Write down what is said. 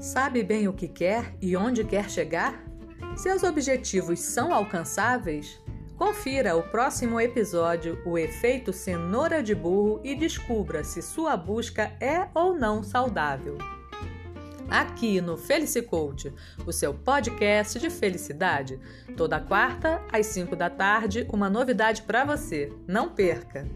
Sabe bem o que quer e onde quer chegar? Seus objetivos são alcançáveis? Confira o próximo episódio, o efeito cenoura de burro, e descubra se sua busca é ou não saudável. Aqui no Felice Coach, o seu podcast de felicidade. Toda quarta, às 5 da tarde, uma novidade para você. Não perca!